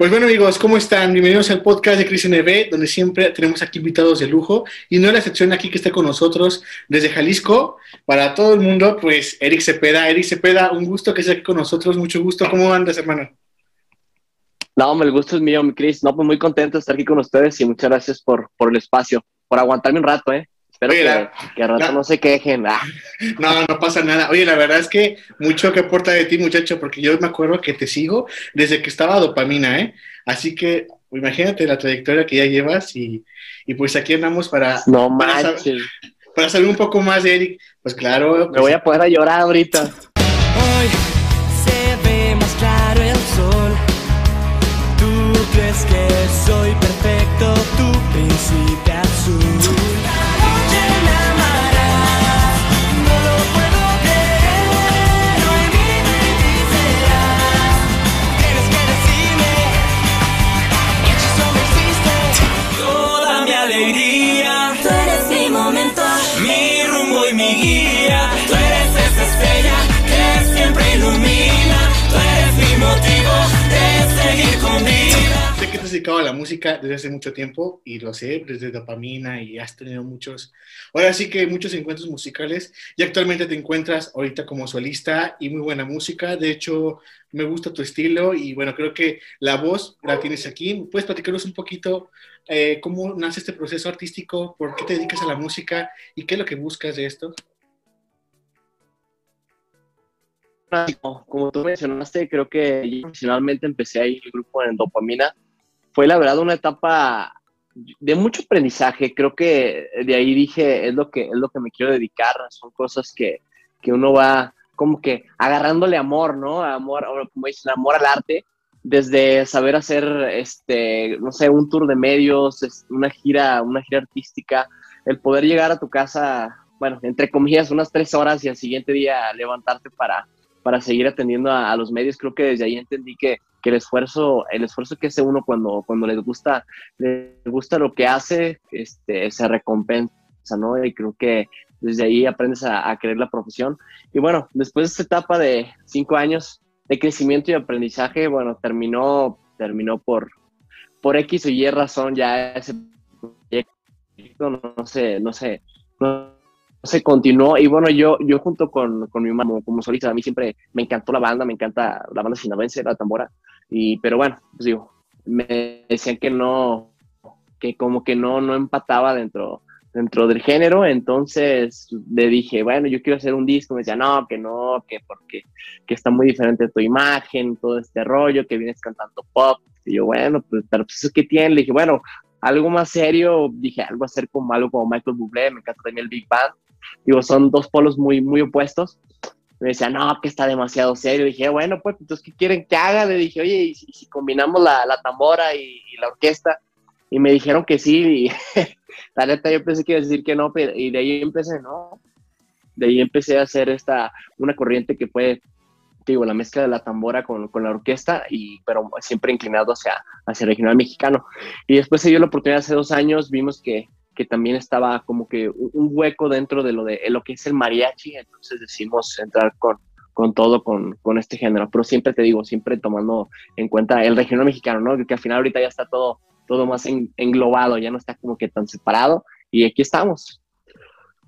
Pues bueno amigos, ¿cómo están? Bienvenidos al podcast de Cris NB, donde siempre tenemos aquí invitados de lujo y no la excepción aquí que está con nosotros desde Jalisco, para todo el mundo, pues Eric Cepeda. Eric Cepeda, un gusto que estés aquí con nosotros, mucho gusto. ¿Cómo andas, hermano? No, el gusto es mío, mi Cris. No, pues muy contento de estar aquí con ustedes y muchas gracias por, por el espacio, por aguantarme un rato, ¿eh? Espero que, que, a rato no se quejen. Ah. No, no pasa nada. Oye, la verdad es que mucho que aporta de ti, muchacho, porque yo me acuerdo que te sigo desde que estaba dopamina, ¿eh? Así que imagínate la trayectoria que ya llevas y, y pues aquí andamos para, no para, saber, para, saber, un poco más de Eric. Pues claro. Pues, me voy a poder a llorar ahorita. Hoy se ve más claro el sol. Tú crees que soy perfecto, tu príncipe dedicado a la música desde hace mucho tiempo y lo sé, desde Dopamina y has tenido muchos, ahora sí que muchos encuentros musicales y actualmente te encuentras ahorita como solista y muy buena música. De hecho, me gusta tu estilo y bueno, creo que la voz la tienes aquí. ¿Puedes platicarnos un poquito eh, cómo nace este proceso artístico? ¿Por qué te dedicas a la música y qué es lo que buscas de esto? Como tú mencionaste, creo que yo profesionalmente empecé ahí el grupo en Dopamina fue la verdad una etapa de mucho aprendizaje. Creo que de ahí dije, es lo que, es lo que me quiero dedicar. Son cosas que, que uno va como que agarrándole amor, ¿no? Amor, como dicen, amor al arte. Desde saber hacer, este, no sé, un tour de medios, una gira, una gira artística, el poder llegar a tu casa, bueno, entre comillas, unas tres horas y al siguiente día levantarte para, para seguir atendiendo a, los medios. Creo que desde ahí entendí que, que el esfuerzo, el esfuerzo que hace uno cuando, cuando les gusta, les gusta lo que hace, este, se recompensa, ¿no? Y creo que desde ahí aprendes a, a la profesión. Y bueno, después de esta etapa de cinco años de crecimiento y aprendizaje, bueno, terminó, terminó por, por X o Y razón ya ese proyecto, no, sé, no sé, no, se continuó. Y bueno, yo, yo junto con, con mi mamá como, solista, a mí siempre me encantó la banda, me encanta la banda sinaloense, la tambora, y, pero bueno, pues digo, me decían que no, que como que no, no empataba dentro, dentro del género, entonces le dije, bueno, yo quiero hacer un disco, me decía, no, que no, que porque que está muy diferente tu imagen, todo este rollo, que vienes cantando pop, y yo, bueno, pues, pero pues eso que tiene, le dije, bueno, algo más serio, dije, algo hacer como algo como Michael Bublé, me encanta también el Big Band, digo, son dos polos muy, muy opuestos, me decía, no, que está demasiado serio. Dije, bueno, pues, entonces, ¿qué quieren que haga? Le dije, oye, ¿y si, combinamos la, la tambora y, la orquesta? Y me dijeron que sí, la neta yo pensé que iba a decir que no, pero, y de ahí empecé, ¿no? De ahí empecé a hacer esta, una corriente que fue, digo, la mezcla de la tambora con, con, la orquesta, y, pero siempre inclinado hacia, hacia el regional mexicano. Y después se dio la oportunidad hace dos años, vimos que que también estaba como que un hueco dentro de lo, de lo que es el mariachi, entonces decidimos entrar con, con todo, con, con, este género, pero siempre te digo, siempre tomando en cuenta el regional mexicano, ¿no? Que al final ahorita ya está todo, todo más en, englobado, ya no está como que tan separado, y aquí estamos.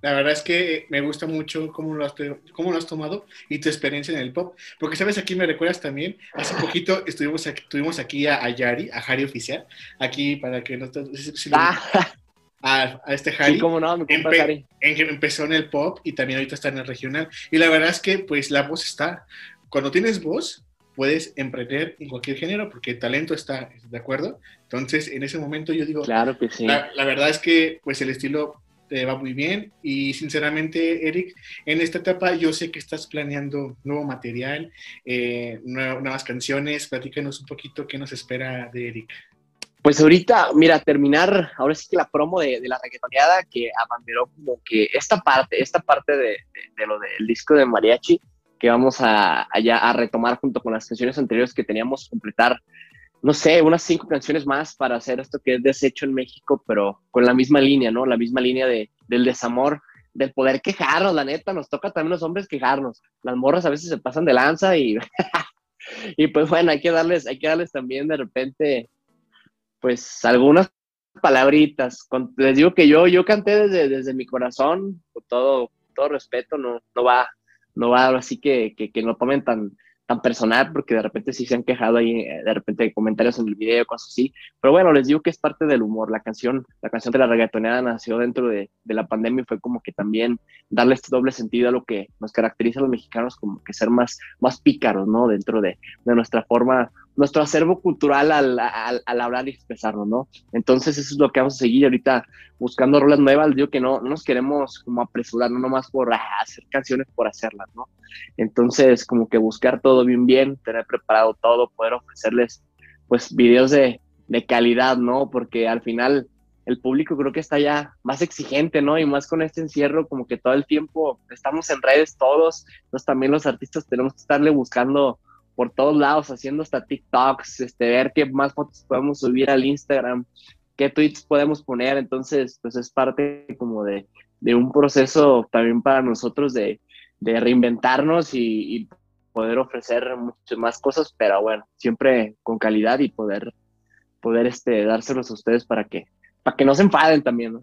La verdad es que me gusta mucho cómo lo, has, cómo lo has tomado y tu experiencia en el pop. Porque, ¿sabes? Aquí me recuerdas también, hace poquito estuvimos aquí, tuvimos aquí a, a Yari, a Jari Oficial, aquí para que no... Si, ah a, a este Harry. Sí, cómo no, mi compa Harry. En que empezó en el pop y también ahorita está en el regional. Y la verdad es que, pues, la voz está. Cuando tienes voz, puedes emprender en cualquier género porque el talento está, ¿de acuerdo? Entonces, en ese momento yo digo. Claro que sí. La, la verdad es que, pues, el estilo te va muy bien y sinceramente Eric en esta etapa yo sé que estás planeando nuevo material eh, nuevas canciones platícanos un poquito qué nos espera de Eric Pues ahorita, mira, terminar, ahora sí que la promo de, la reggaetoneada que abanderó como que esta parte, esta parte de, lo del disco de mariachi que vamos a, a retomar junto con las canciones anteriores que teníamos completar, no sé, unas cinco canciones más para hacer esto que es desecho en México, pero con la misma línea, ¿no? La misma línea de, del desamor, del poder quejarnos, la neta, nos toca también los hombres quejarnos. Las morras a veces se pasan de lanza y, y pues bueno, hay que darles, hay que darles también de repente pues algunas palabritas. les digo que yo, yo canté desde, desde mi corazón, con todo, todo respeto, no, no va, no va así que, que, que no tomen tan, tan personal, porque de repente sí se han quejado ahí, eh, de repente comentarios en el video, cosas así. Pero bueno, les digo que es parte del humor. La canción, la canción de la reggaetoneada nació dentro de, de la pandemia y fue como que también darle este doble sentido a lo que nos caracteriza a los mexicanos, como que ser más, más pícaros, ¿no? Dentro de, de nuestra forma nuestro acervo cultural al, al, hablar y expresarnos, ¿no? Entonces eso es lo que vamos a seguir ahorita buscando rolas nuevas, digo que no, no nos queremos como apresurar, no nomás por ah, hacer canciones por hacerlas, ¿no? Entonces como que buscar todo bien bien, tener preparado todo, poder ofrecerles pues videos de, de calidad, ¿no? Porque al final el público creo que está ya más exigente, ¿no? Y más con este encierro, como que todo el tiempo estamos en redes todos, entonces también los artistas tenemos que estarle buscando por todos lados haciendo hasta TikToks, este, ver qué más fotos podemos subir al Instagram, qué tweets podemos poner. Entonces, pues es parte como de, de un proceso también para nosotros de, de reinventarnos y, poder ofrecer muchas más cosas, pero bueno, siempre con calidad y poder, poder este, dárselos a ustedes para que, para que no se enfaden también. ¿no?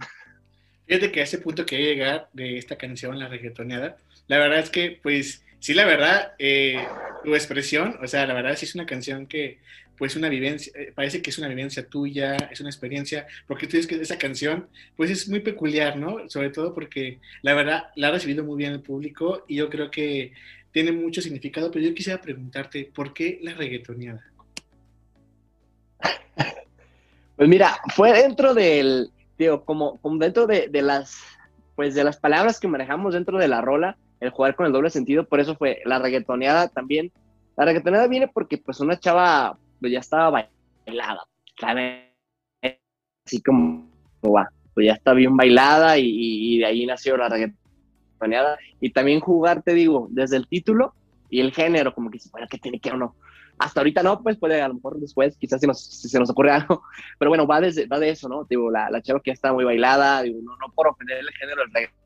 Fíjate que a ese punto que llegar de esta canción, la reggaetoneada, la verdad es que, pues, sí, la verdad, eh, tu expresión, o sea, la verdad sí es una canción que, pues, una vivencia, eh, parece que es una vivencia tuya, es una experiencia, porque tú dices que esa canción, pues, es muy peculiar, ¿no? Sobre todo porque, la verdad, la ha recibido muy bien el público y yo creo que tiene mucho significado, pero yo quisiera preguntarte, ¿por qué la reggaetoneada? Pues mira, fue dentro del, digo, como, como dentro de, de las, pues, de las palabras que manejamos dentro de la rola, el jugar con el doble sentido, por eso fue la reggaetoneada también. La reggaetoneada viene porque pues una chava pues ya estaba bailada, Así como va, pues ya está bien bailada y, de ahí nació la reggaetoneada. Y también jugar, te digo, desde el título y el género, como que si fuera que tiene que o no. Hasta ahorita no, pues puede a lo mejor después, quizás si, nos, se nos ocurre algo, pero bueno, va, desde, va de eso, ¿no? Digo, la, la chava que ya está muy bailada, digo, no, no por ofender el género del reggaetón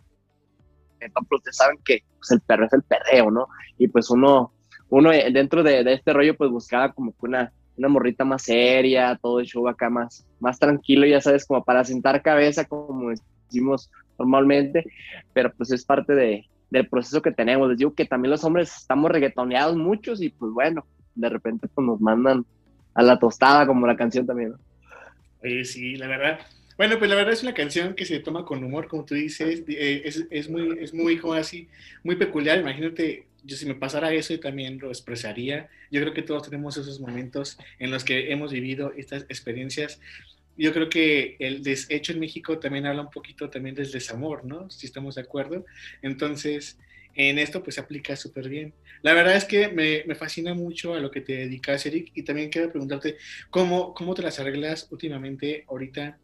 ejemplo, ustedes saben que pues, el perro es el perreo, ¿no? Y pues uno, uno dentro de, este rollo, pues buscaba como que una, una morrita más seria, todo el show acá más, más tranquilo, ya sabes, como para sentar cabeza, como decimos normalmente, pero pues es parte de, del proceso que tenemos. Les digo que también los hombres estamos reggaetoneados muchos y pues bueno, de repente pues nos mandan a la tostada como la canción también, ¿no? sí, la verdad, bueno, pues la verdad es una canción que se toma con humor, como tú dices, eh, es, es, muy, es muy, como así, muy peculiar. Imagínate, yo si me pasara eso, y también lo expresaría. Yo creo que todos tenemos esos momentos en los que hemos vivido estas experiencias. Yo creo que el deshecho en México también habla un poquito también del desamor, ¿no? Si estamos de acuerdo. Entonces, en esto pues se aplica súper bien. La verdad es que me, me, fascina mucho a lo que te dedicas, Eric, y también quiero preguntarte cómo, cómo te las arreglas últimamente ahorita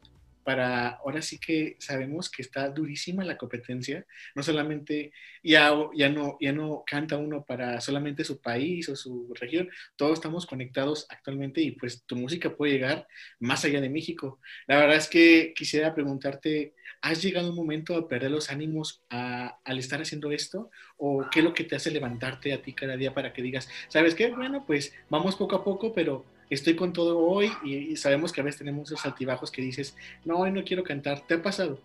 para, ahora sí que sabemos que está durísima la competencia, no solamente, ya, ya, no, ya no canta uno para solamente su país o su región, todos estamos conectados actualmente y pues tu música puede llegar más allá de México. La verdad es que quisiera preguntarte, ¿has llegado un momento a perder los ánimos al estar haciendo esto? ¿O qué es lo que te hace levantarte a ti cada día para que digas, sabes qué, bueno, pues vamos poco a poco, pero estoy con todo hoy y, sabemos que a veces tenemos esos altibajos que dices, no, hoy no quiero cantar. ¿Te ha pasado?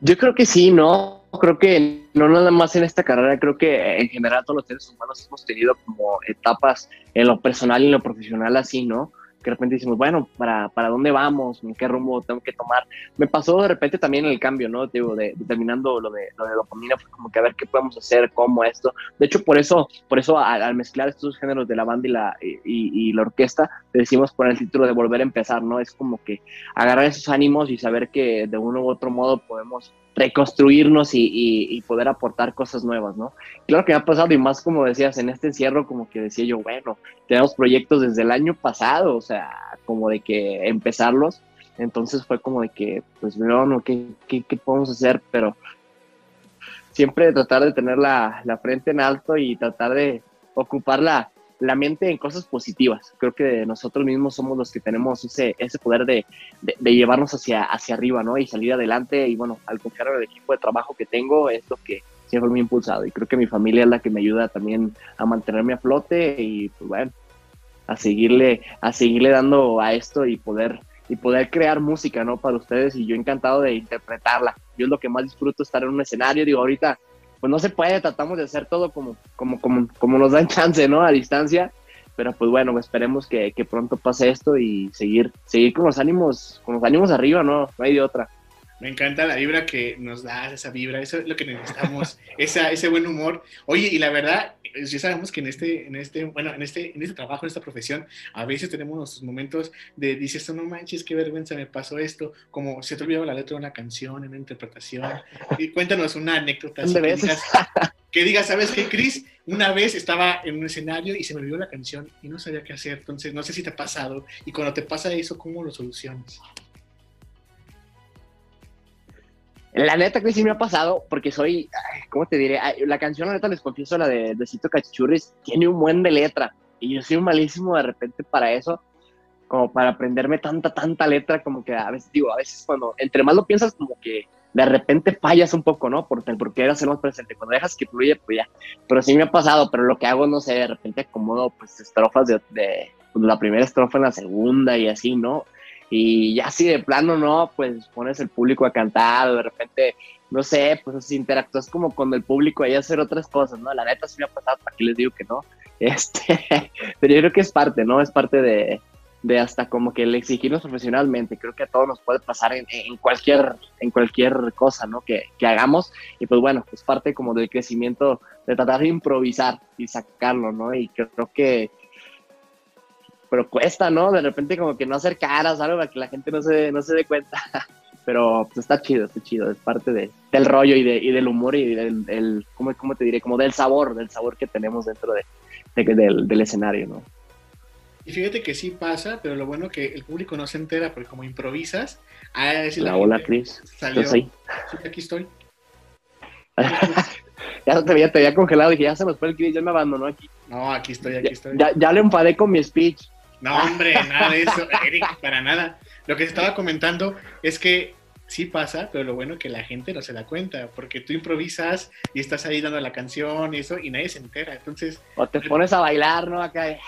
Yo creo que sí, ¿no? Creo que no nada más en esta carrera, creo que en general todos los seres humanos hemos tenido como etapas en lo personal y en lo profesional así, ¿no? Que de repente decimos, bueno, ¿para, ¿para dónde vamos? ¿En qué rumbo tengo que tomar? Me pasó de repente también el cambio, ¿no? Digo, de, terminando lo de, lo de dopamina, fue como que a ver qué podemos hacer, cómo esto. De hecho, por eso, por eso al, mezclar estos géneros de la banda y la, y, la orquesta, te decimos el título de volver a empezar, ¿no? Es como que agarrar esos ánimos y saber que de uno u otro modo podemos reconstruirnos y, poder aportar cosas nuevas, ¿no? Claro que me ha pasado y más como decías, en este encierro como que decía yo, bueno, tenemos proyectos desde el año pasado, o sea, como de que empezarlos, entonces fue como de que, pues, no, ¿qué, qué, qué podemos hacer? Pero siempre tratar de tener la, la frente en alto y tratar de ocupar la, la mente en cosas positivas. Creo que nosotros mismos somos los que tenemos ese, ese poder de, de, llevarnos hacia, hacia arriba, ¿no? Y salir adelante. Y bueno, al confiar en el equipo de trabajo que tengo, es lo que siempre me ha impulsado. Y creo que mi familia es la que me ayuda también a mantenerme a flote y, pues bueno, a seguirle, a seguirle dando a esto y poder, y poder crear música, ¿no? Para ustedes. Y yo encantado de interpretarla. Yo es lo que más disfruto, estar en un escenario. Digo, ahorita pues no se puede, tratamos de hacer todo como, como, como, como nos dan chance, ¿no? A distancia, pero pues bueno, esperemos que, que, pronto pase esto y seguir, seguir con los ánimos, con los ánimos arriba, ¿no? No hay de otra. Me encanta la vibra que nos da esa vibra, eso es lo que necesitamos, esa, ese buen humor. Oye, y la verdad, ya sabemos que en este, en este, bueno, en este, en este trabajo, en esta profesión, a veces tenemos nuestros momentos de dices, no manches, qué vergüenza me pasó esto, como se te olvidó la letra de una canción, en una interpretación. Y cuéntanos una anécdota. que, digas, que digas, ¿sabes qué, Cris? Una vez estaba en un escenario y se me olvidó la canción y no sabía qué hacer. Entonces, no sé si te ha pasado. Y cuando te pasa eso, ¿cómo lo solucionas? La neta que sí me ha pasado, porque soy, ¿cómo te diré? La canción, la neta, les confieso, la de Besito Cachichurris, tiene un buen de letra. Y yo soy malísimo de repente para eso, como para aprenderme tanta, tanta letra, como que a veces, digo, a veces cuando, entre más lo piensas, como que de repente fallas un poco, ¿no? Porque era ser más presente. Cuando dejas que fluya, pues ya. Pero sí me ha pasado, pero lo que hago, no sé, de repente acomodo, pues, estrofas de, de pues, la primera estrofa en la segunda y así, ¿no? Y ya si de plano no, pues pones el público a cantar, o de repente, no sé, pues interactúas como con el público y hacer otras cosas, ¿no? La neta sí me ha pasado, aquí les digo que no, este, pero yo creo que es parte, ¿no? Es parte de, de hasta como que el exigirnos profesionalmente, creo que a todos nos puede pasar en, en cualquier, en cualquier cosa, ¿no? Que, que, hagamos, y pues bueno, es parte como del crecimiento, de tratar de improvisar y sacarlo, ¿no? Y creo que pero cuesta, ¿no? De repente como que no hacer caras, algo para que la gente no se, no se dé cuenta. Pero pues, está chido, está chido, es parte de, del rollo y, de, y del humor y del, el, ¿cómo, ¿cómo, te diré? Como del sabor, del sabor que tenemos dentro de, del, del, escenario, ¿no? Y fíjate que sí pasa, pero lo bueno que el público no se entera, porque como improvisas, a decir la, hola, Cris. Salió. Sí, aquí estoy. ya te había, te había congelado y dije, ya se nos fue el Cris, ya me abandonó aquí. No, aquí estoy, aquí estoy. Ya, ya le enfadé con mi speech. No, hombre, nada de eso, Eric, para nada. Lo que se estaba comentando es que sí pasa, pero lo bueno es que la gente no se da cuenta, porque tú improvisas y estás ahí dando la canción y eso, y nadie se entera. Entonces. O te pones a bailar, ¿no? Acá.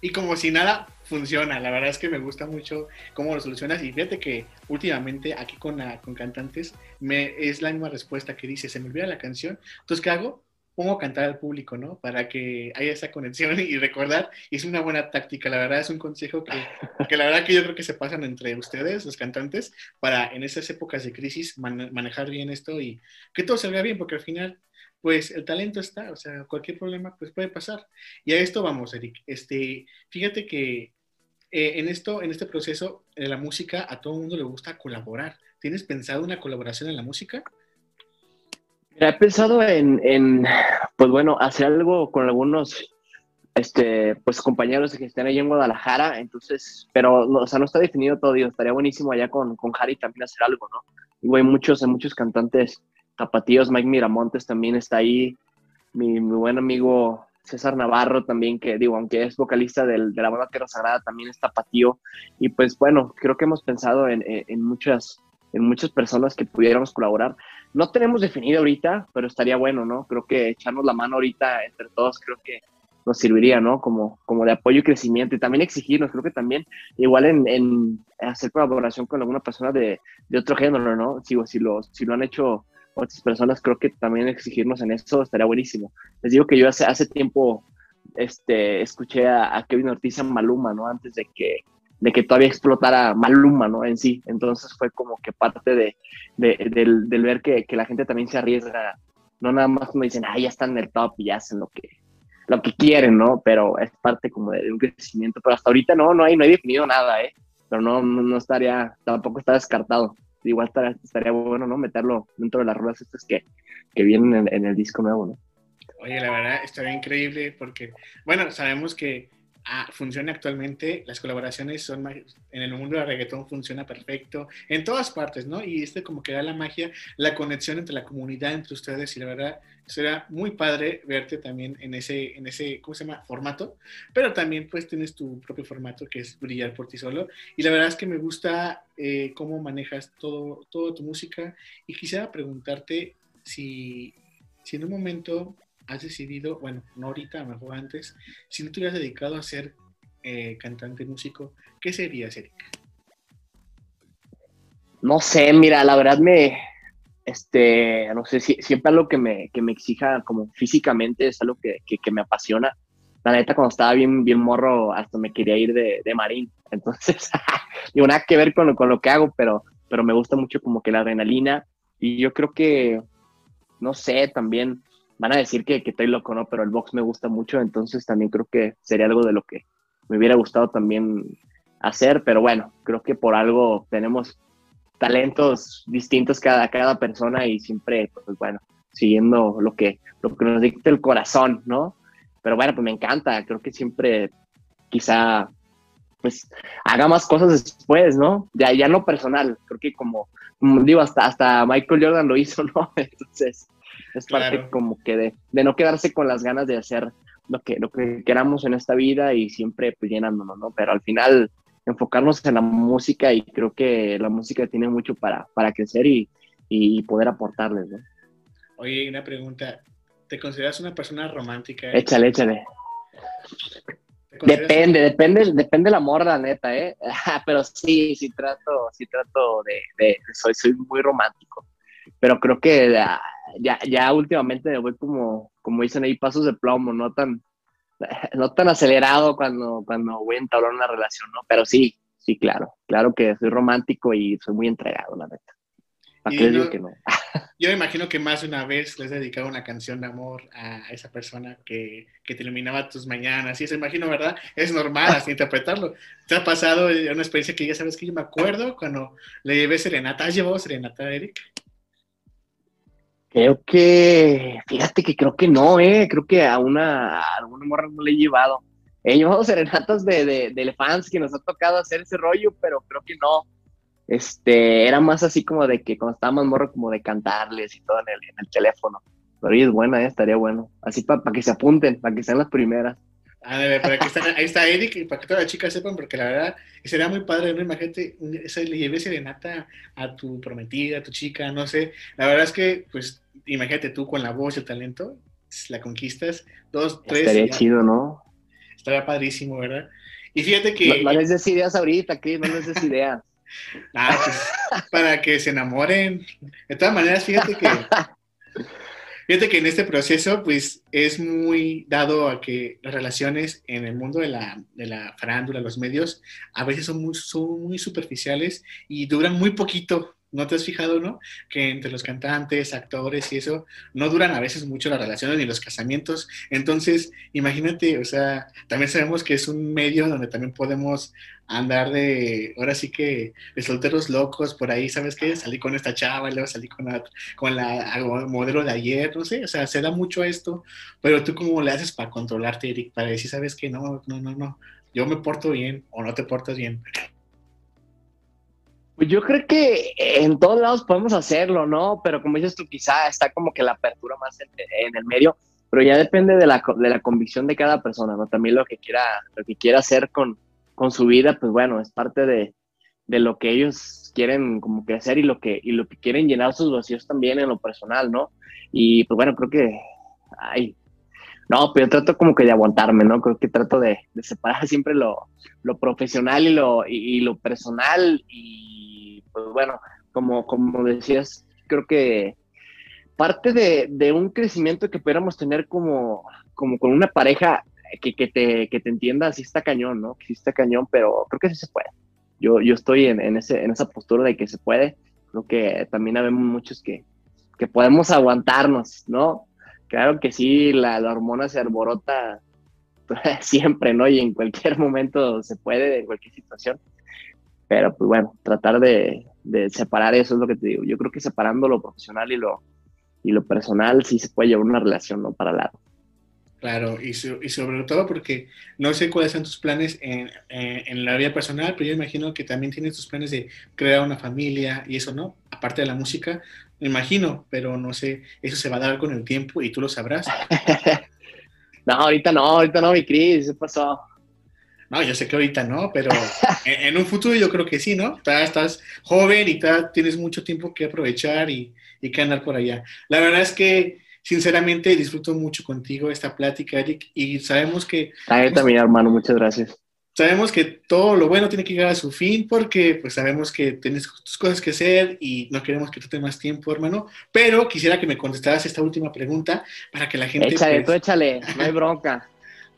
Y como si nada funciona. La verdad es que me gusta mucho cómo lo solucionas. Y fíjate que últimamente aquí con, con cantantes me, es la misma respuesta que dice: se me olvida la canción. Entonces, ¿qué hago? Pongo a cantar al público, ¿no? Para que haya esa conexión y recordar. Y es una buena táctica, la verdad es un consejo que, que la verdad que yo creo que se pasan entre ustedes, los cantantes, para en esas épocas de crisis manejar bien esto y que todo salga bien, porque al final, pues el talento está, o sea, cualquier problema pues puede pasar. Y a esto vamos, Eric. Este, fíjate que eh, en esto, en este proceso de la música, a todo el mundo le gusta colaborar. ¿Tienes pensado una colaboración en la música? He pensado en, pues bueno, hacer algo con algunos, este, pues compañeros que estén ahí en Guadalajara, entonces, pero, no, o sea, no está definido todavía, estaría buenísimo allá con, con Harry también hacer algo, ¿no? Y hay muchos, hay muchos cantantes tapatíos, Mike Miramontes también está ahí, mi, mi buen amigo César Navarro también, que digo, aunque es vocalista del, de la banda Tierra Sagrada, también es tapatío, y pues bueno, creo que hemos pensado en, en muchas en muchas personas que pudiéramos colaborar. No tenemos definido ahorita, pero estaría bueno, ¿no? Creo que echarnos la mano ahorita entre todos, creo que nos serviría, ¿no? Como, como de apoyo y crecimiento y también exigirnos, creo que también igual en, en hacer colaboración con alguna persona de, de, otro género, ¿no? Si, si, lo, si lo han hecho otras personas, creo que también exigirnos en eso estaría buenísimo. Les digo que yo hace, hace tiempo este, escuché a, a Kevin Ortiz en Maluma, ¿no? Antes de que de que todavía explotara Maluma, ¿no? En sí. Entonces fue como que parte de, del, ver que, la gente también se arriesga, no nada más como dicen, ah, ya están en el top y ya hacen lo que, lo que quieren, ¿no? Pero es parte como de, un crecimiento. Pero hasta ahorita no, no hay, no hay definido nada, ¿eh? Pero no, no, estaría, tampoco está descartado. igual estaría, estaría bueno, ¿no? Meterlo dentro de las ruedas estas que, que vienen en, en el disco nuevo, ¿no? Oye, la verdad, estaría increíble porque, bueno, sabemos que ah, funciona actualmente, las colaboraciones son, en el mundo del reggaetón funciona perfecto, en todas partes, ¿no? Y este como que da la magia, la conexión entre la comunidad, entre ustedes, y la verdad, será muy padre verte también en ese, en ese, ¿cómo se llama? Formato, pero también pues tienes tu propio formato que es brillar por ti solo, y la verdad es que me gusta eh, cómo manejas todo, todo tu música, y quisiera preguntarte si, si en un momento has decidido, bueno, no ahorita, mejor antes, si no te hubieras dedicado a ser eh, cantante, músico, ¿qué serías, Erika? No sé, mira, la verdad me, este, no sé, si, siempre algo que me, que me exija como físicamente es algo que, que, que, me apasiona. La neta, cuando estaba bien, bien morro, hasta me quería ir de, de marín. Entonces, digo, nada que ver con lo, con lo que hago, pero, pero me gusta mucho como que la adrenalina. Y yo creo que, no sé, también van a decir que, que estoy loco, ¿no? Pero el box me gusta mucho, entonces también creo que sería algo de lo que me hubiera gustado también hacer, pero bueno, creo que por algo tenemos talentos distintos cada, cada persona y siempre, pues bueno, siguiendo lo que, lo que nos dicta el corazón, ¿no? Pero bueno, pues me encanta, creo que siempre quizá pues haga más cosas después, ¿no? Ya, ya no personal, creo que como, como digo, hasta, hasta Michael Jordan lo hizo, ¿no? Entonces, es parte claro. como que de, de, no quedarse con las ganas de hacer lo que, lo que queramos en esta vida y siempre pues, llenándonos, ¿no? Pero al final enfocarnos en la música y creo que la música tiene mucho para, para crecer y, y poder aportarles, ¿no? Oye, una pregunta. ¿Te consideras una persona romántica? Échale, échale. Depende, una... depende, depende la morra, neta, ¿eh? Pero sí, sí trato, sí trato de, de, soy, soy muy romántico. Pero creo que ya, ya últimamente me voy como, como dicen ahí, pasos de plomo, no tan, no tan acelerado cuando, cuando voy a entablar una relación, ¿no? Pero sí, sí, claro, claro que soy romántico y soy muy entregado, la neta. ¿Para qué no, digo que no? yo me imagino que más de una vez les he dedicado una canción de amor a esa persona que, que te iluminaba tus mañanas, y eso imagino, ¿verdad? Es normal así interpretarlo. ¿Te ha pasado una experiencia que ya sabes que yo me acuerdo cuando le llevé serenata? ¿Has llevado serenata, Eric? Creo que, fíjate que creo que no, eh, creo que a una, a alguna morra no le he llevado. He llevado serenatas de, de, de fans que nos ha tocado hacer ese rollo, pero creo que no. Este, era más así como de que cuando estábamos morro, como de cantarles y todo en el, en el teléfono. Pero es buena, eh, estaría bueno. Así para pa que se apunten, para que sean las primeras. A ver, para que están, ahí está Eric, y para que todas las chicas sepan, porque la verdad sería muy padre, ¿no? Imagínate, le llevé serenata a tu prometida, a tu chica, no sé. La verdad es que, pues, imagínate tú con la voz y el talento, la conquistas, dos, tres. Estaría chido, ¿no? Estaría padrísimo, ¿verdad? Y fíjate que. No, no les des ideas ahorita, Chris, no les des ideas. ah, pues, para que se enamoren. De todas maneras, fíjate que. Fíjate que en este proceso, pues, es muy dado a que las relaciones en el mundo de la, de la farándula, los medios, a veces son muy, son muy superficiales y duran muy poquito. ¿No te has fijado, no? Que entre los cantantes, actores y eso, no duran a veces mucho las relaciones ni los casamientos. Entonces, imagínate, o sea, también sabemos que es un medio donde también podemos andar de, ahora sí que, de solteros locos por ahí, ¿sabes qué? Salí con esta chava, luego salí con la, con la modelo de ayer, no sé, o sea, se da mucho esto, pero tú cómo le haces para controlarte, Eric, para decir, ¿sabes qué? No, no, no, no, yo me porto bien o no te portas bien. Pues yo creo que en todos lados podemos hacerlo, ¿no? Pero como dices tú, quizá está como que la apertura más en, el medio, pero ya depende de la, de la convicción de cada persona, ¿no? También lo que quiera, lo que quiera hacer con, con su vida, pues bueno, es parte de, de, lo que ellos quieren como que hacer y lo que, y lo que quieren llenar sus vacíos también en lo personal, ¿no? Y pues bueno, creo que, ay, no, pero yo trato como que de aguantarme, ¿no? Creo que trato de, separar siempre lo, lo, profesional y lo, y, lo personal y pues bueno, como, como decías, creo que parte de, de, un crecimiento que pudiéramos tener como, como con una pareja que, que, te, que te entienda, sí está cañón, ¿no? Sí está cañón, pero creo que sí se puede. Yo, yo estoy en, en, ese, en esa postura de que se puede. Creo que también habemos muchos que, que podemos aguantarnos, ¿no? Claro que sí, la, la hormona se alborota siempre, ¿no? Y en cualquier momento se puede, en cualquier situación pero pues bueno, tratar de, de separar eso, es lo que te digo. Yo creo que separando lo profesional y lo, y lo personal sí se puede llevar una relación, ¿no? Para largo. Claro, y, y, sobre todo porque no sé cuáles son tus planes en, en, la vida personal, pero yo imagino que también tienes tus planes de crear una familia y eso, ¿no? Aparte de la música, me imagino, pero no sé, eso se va a dar con el tiempo y tú lo sabrás. no, ahorita no, ahorita no, mi Cris, ¿qué pasó? No, yo sé que ahorita no, pero en, un futuro yo creo que sí, ¿no? Estás joven y tienes mucho tiempo que aprovechar y, y que andar por allá. La verdad es que, sinceramente, disfruto mucho contigo esta plática, Eric, y sabemos que... A él también, hermano, muchas gracias. Sabemos que todo lo bueno tiene que llegar a su fin porque pues sabemos que tienes tus cosas que hacer y no queremos que tú tengas más tiempo, hermano. Pero quisiera que me contestaras esta última pregunta para que la gente... Échale, pues tú échale, no hay bronca.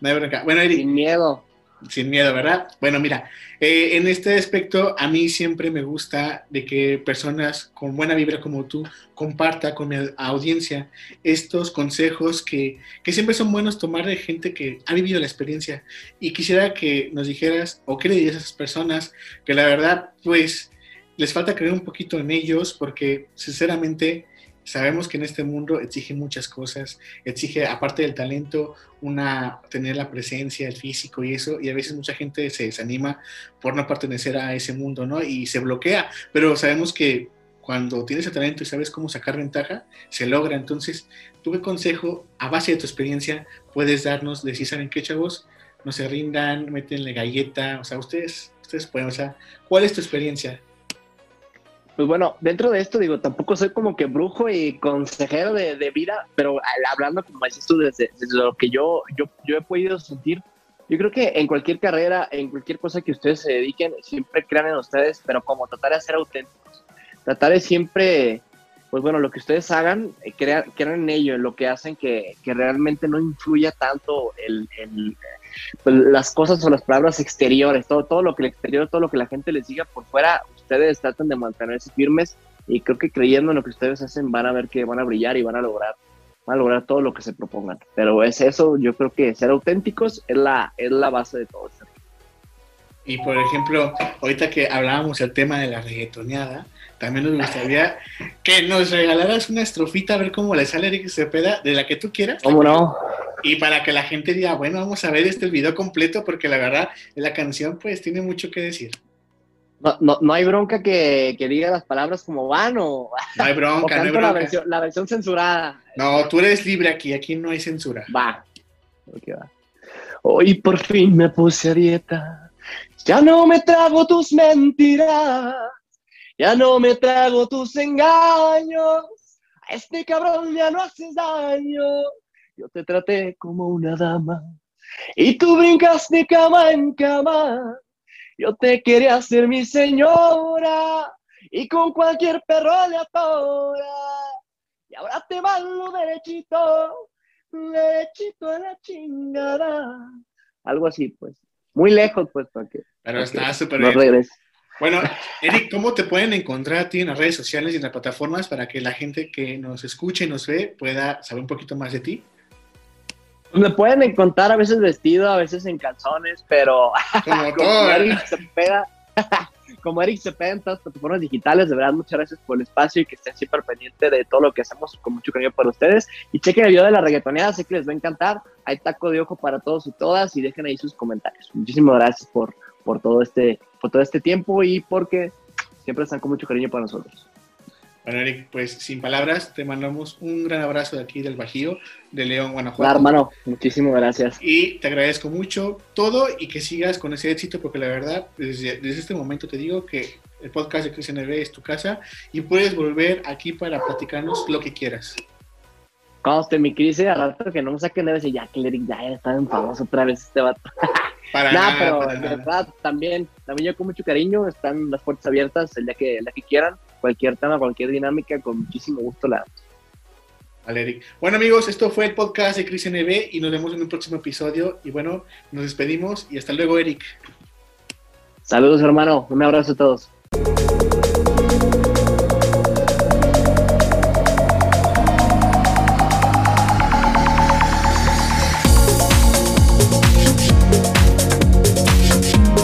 no hay bronca. Bueno, Eric. Sin miedo sin miedo, ¿verdad? Bueno, mira, eh, en este aspecto a mí siempre me gusta de que personas con buena vibra como tú comparta con mi audiencia estos consejos que, que, siempre son buenos tomar de gente que ha vivido la experiencia. Y quisiera que nos dijeras o qué le dirías a esas personas que la verdad, pues, les falta creer un poquito en ellos porque sinceramente Sabemos que en este mundo exige muchas cosas, exige, aparte del talento, una, tener la presencia, el físico y eso, y a veces mucha gente se desanima por no pertenecer a ese mundo, ¿no? Y se bloquea, pero sabemos que cuando tienes el talento y sabes cómo sacar ventaja, se logra. Entonces, ¿tú qué consejo, a base de tu experiencia, puedes darnos de si saben qué, chavos? No se rindan, métenle galleta, o sea, ustedes, ustedes pueden, o sea, ¿cuál es tu experiencia? Pues bueno, dentro de esto, digo, tampoco soy como que brujo y consejero de, vida, pero hablando, como dices tú, desde, desde, lo que yo, yo, yo he podido sentir, yo creo que en cualquier carrera, en cualquier cosa que ustedes se dediquen, siempre crean en ustedes, pero como tratar de ser auténticos. Tratar de siempre, pues bueno, lo que ustedes hagan, eh, crean, crean en ello, en lo que hacen, que, que realmente no influya tanto el, el pues, las cosas o las palabras exteriores, todo, todo lo que el exterior, todo lo que la gente les diga por fuera, ustedes tratan de mantenerse firmes y creo que creyendo en lo que ustedes hacen van a ver que van a brillar y van a lograr van a lograr todo lo que se propongan. Pero es eso, yo creo que ser auténticos es la, es la base de todo esto. Y por ejemplo, ahorita que hablábamos el tema de la reggaetoneada, también nos gustaría que nos regalaras una estrofita a ver cómo le sale Eric Cepeda, de la que tú quieras. ¿Cómo no? Y para que la gente diga, bueno, vamos a ver este video completo, porque la verdad, la canción pues tiene mucho que decir. No, no, no hay bronca que, que, diga las palabras como van o. No hay bronca, no hay bronca. La versión, la versión, censurada. No, tú eres libre aquí, aquí no hay censura. Va. Okay, va. Hoy por fin me puse a dieta. Ya no me trago tus mentiras. Ya no me trago tus engaños. A este cabrón ya no haces daño. Yo te traté como una dama. Y tú brincas de cama en cama yo te quería ser mi señora y con cualquier perro le atora. Y ahora te lo derechito, derechito a la chingada. Algo así, pues. Muy lejos, pues, para que. Pero está súper bien. Bueno, Eric, ¿cómo te pueden encontrar a ti en las redes sociales y en las plataformas para que la gente que nos escuche y nos ve pueda saber un poquito más de ti? Me pueden encontrar a veces vestido, a veces en calzones, pero como, todo, Eric Cepeda, como Eric Cepeda en todas las plataformas digitales, de verdad, muchas gracias por el espacio y que estén siempre pendiente de todo lo que hacemos con mucho cariño para ustedes. Y chequen el video de la reggaetoneada, sé que les va a encantar. Hay taco de ojo para todos y todas y dejen ahí sus comentarios. Muchísimas gracias por, por, todo, este, por todo este tiempo y porque siempre están con mucho cariño para nosotros. Bueno, Eric, pues sin palabras, te mandamos un gran abrazo de aquí del Bajío, de León, Guanajuato. Hola, hermano, muchísimas gracias. Y te agradezco mucho todo y que sigas con ese éxito, porque la verdad, desde, este momento te digo que el podcast de Cristian es tu casa y puedes volver aquí para platicarnos lo que quieras. Cuando esté mi crisis, a rato que no me saquen de decir, ya que Eric ya está en famoso otra vez este vato. Para nada, pero de verdad, también, también yo con mucho cariño, están las puertas abiertas el día que, el día que quieran cualquier tema, cualquier dinámica, con muchísimo gusto la Vale, Eric. Bueno, amigos, esto fue el podcast de Cris NB y nos vemos en un próximo episodio. Y bueno, nos despedimos y hasta luego, Eric. Saludos, hermano. Un abrazo a todos.